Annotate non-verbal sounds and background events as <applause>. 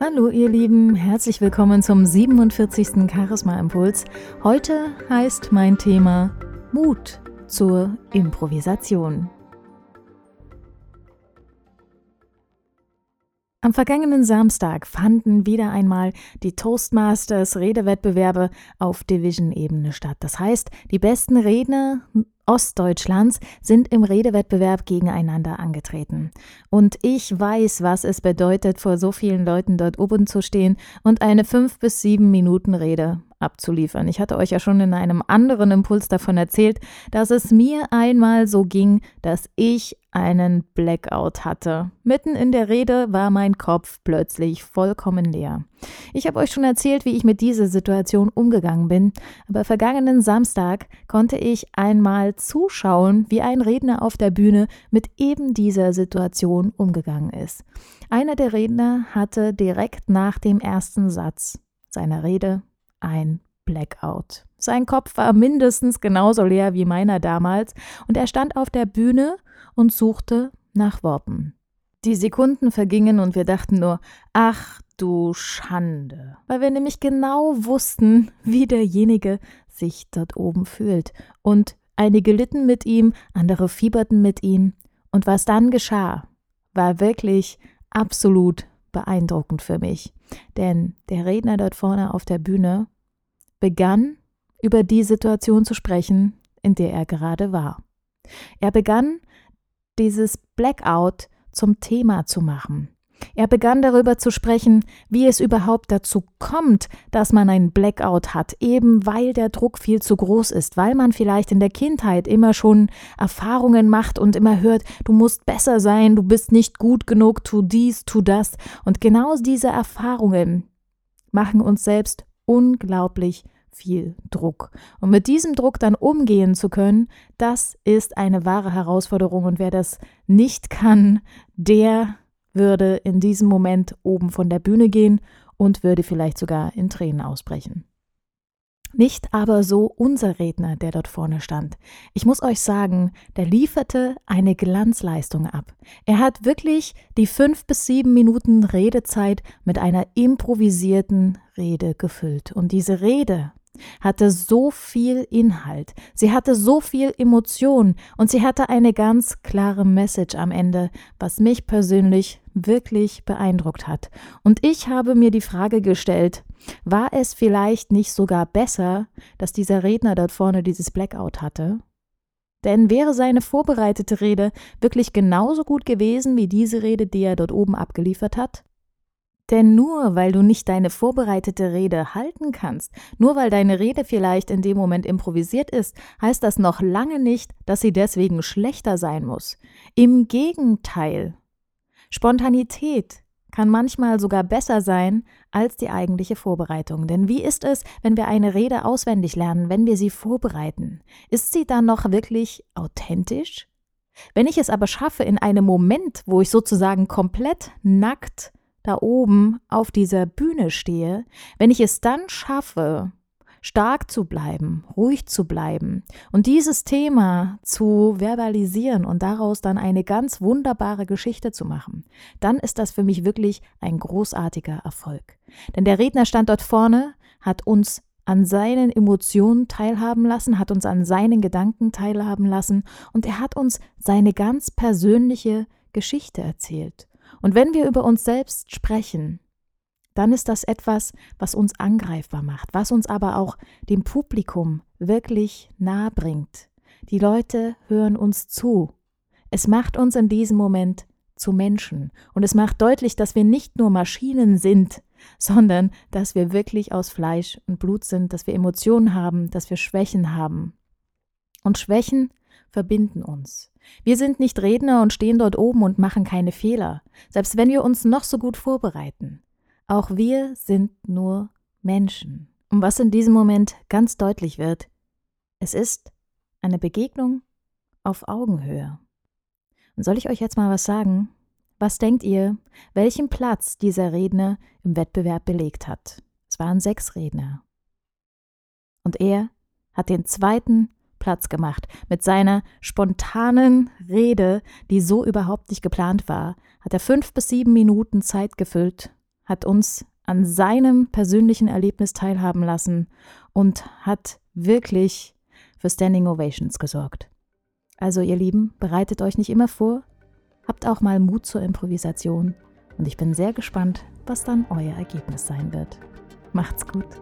Hallo ihr Lieben, herzlich willkommen zum 47. Charisma Impuls. Heute heißt mein Thema Mut zur Improvisation. Am vergangenen Samstag fanden wieder einmal die Toastmasters Redewettbewerbe auf Division-Ebene statt. Das heißt, die besten Redner Ostdeutschlands sind im Redewettbewerb gegeneinander angetreten. Und ich weiß, was es bedeutet, vor so vielen Leuten dort oben zu stehen und eine fünf bis sieben Minuten Rede abzuliefern. Ich hatte euch ja schon in einem anderen Impuls davon erzählt, dass es mir einmal so ging, dass ich einen Blackout hatte. Mitten in der Rede war mein Kopf plötzlich vollkommen leer. Ich habe euch schon erzählt, wie ich mit dieser Situation umgegangen bin, aber vergangenen Samstag konnte ich einmal zuschauen, wie ein Redner auf der Bühne mit eben dieser Situation umgegangen ist. Einer der Redner hatte direkt nach dem ersten Satz seiner Rede ein Blackout. Sein Kopf war mindestens genauso leer wie meiner damals und er stand auf der Bühne und suchte nach Worten. Die Sekunden vergingen und wir dachten nur, ach du Schande, weil wir nämlich genau wussten, wie derjenige sich dort oben fühlt. Und einige litten mit ihm, andere fieberten mit ihm. Und was dann geschah, war wirklich absolut beeindruckend für mich. Denn der Redner dort vorne auf der Bühne begann über die Situation zu sprechen, in der er gerade war. Er begann dieses Blackout zum Thema zu machen. Er begann darüber zu sprechen, wie es überhaupt dazu kommt, dass man einen Blackout hat, eben weil der Druck viel zu groß ist, weil man vielleicht in der Kindheit immer schon Erfahrungen macht und immer hört, du musst besser sein, du bist nicht gut genug, tu dies, tu das. Und genau diese Erfahrungen machen uns selbst unglaublich viel Druck. Und mit diesem Druck dann umgehen zu können, das ist eine wahre Herausforderung. Und wer das nicht kann, der würde in diesem Moment oben von der Bühne gehen und würde vielleicht sogar in Tränen ausbrechen. Nicht aber so unser Redner, der dort vorne stand. Ich muss euch sagen, der lieferte eine Glanzleistung ab. Er hat wirklich die fünf bis sieben Minuten Redezeit mit einer improvisierten Rede gefüllt. Und diese Rede hatte so viel Inhalt, sie hatte so viel Emotion und sie hatte eine ganz klare Message am Ende, was mich persönlich wirklich beeindruckt hat. Und ich habe mir die Frage gestellt, war es vielleicht nicht sogar besser, dass dieser Redner dort vorne dieses Blackout hatte? Denn wäre seine vorbereitete Rede wirklich genauso gut gewesen wie diese Rede, die er dort oben abgeliefert hat? Denn nur weil du nicht deine vorbereitete Rede halten kannst, nur weil deine Rede vielleicht in dem Moment improvisiert ist, heißt das noch lange nicht, dass sie deswegen schlechter sein muss. Im Gegenteil. Spontanität kann manchmal sogar besser sein als die eigentliche Vorbereitung. Denn wie ist es, wenn wir eine Rede auswendig lernen, wenn wir sie vorbereiten? Ist sie dann noch wirklich authentisch? Wenn ich es aber schaffe, in einem Moment, wo ich sozusagen komplett nackt da oben auf dieser Bühne stehe, wenn ich es dann schaffe, stark zu bleiben, ruhig zu bleiben und dieses Thema zu verbalisieren und daraus dann eine ganz wunderbare Geschichte zu machen, dann ist das für mich wirklich ein großartiger Erfolg. Denn der Redner stand dort vorne, hat uns an seinen Emotionen teilhaben lassen, hat uns an seinen Gedanken teilhaben lassen und er hat uns seine ganz persönliche Geschichte erzählt. Und wenn wir über uns selbst sprechen, dann ist das etwas, was uns angreifbar macht, was uns aber auch dem Publikum wirklich nahe bringt. Die Leute hören uns zu. Es macht uns in diesem Moment zu Menschen und es macht deutlich, dass wir nicht nur Maschinen sind, <laughs> sondern dass wir wirklich aus Fleisch und Blut sind, dass wir Emotionen haben, dass wir Schwächen haben. Und Schwächen verbinden uns. Wir sind nicht Redner und stehen dort oben und machen keine Fehler, selbst wenn wir uns noch so gut vorbereiten. Auch wir sind nur Menschen. Und was in diesem Moment ganz deutlich wird, es ist eine Begegnung auf Augenhöhe. Und soll ich euch jetzt mal was sagen? Was denkt ihr, welchen Platz dieser Redner im Wettbewerb belegt hat? Es waren sechs Redner. Und er hat den zweiten Platz gemacht. Mit seiner spontanen Rede, die so überhaupt nicht geplant war, hat er fünf bis sieben Minuten Zeit gefüllt, hat uns an seinem persönlichen Erlebnis teilhaben lassen und hat wirklich für Standing Ovations gesorgt. Also ihr Lieben, bereitet euch nicht immer vor, habt auch mal Mut zur Improvisation und ich bin sehr gespannt, was dann euer Ergebnis sein wird. Macht's gut.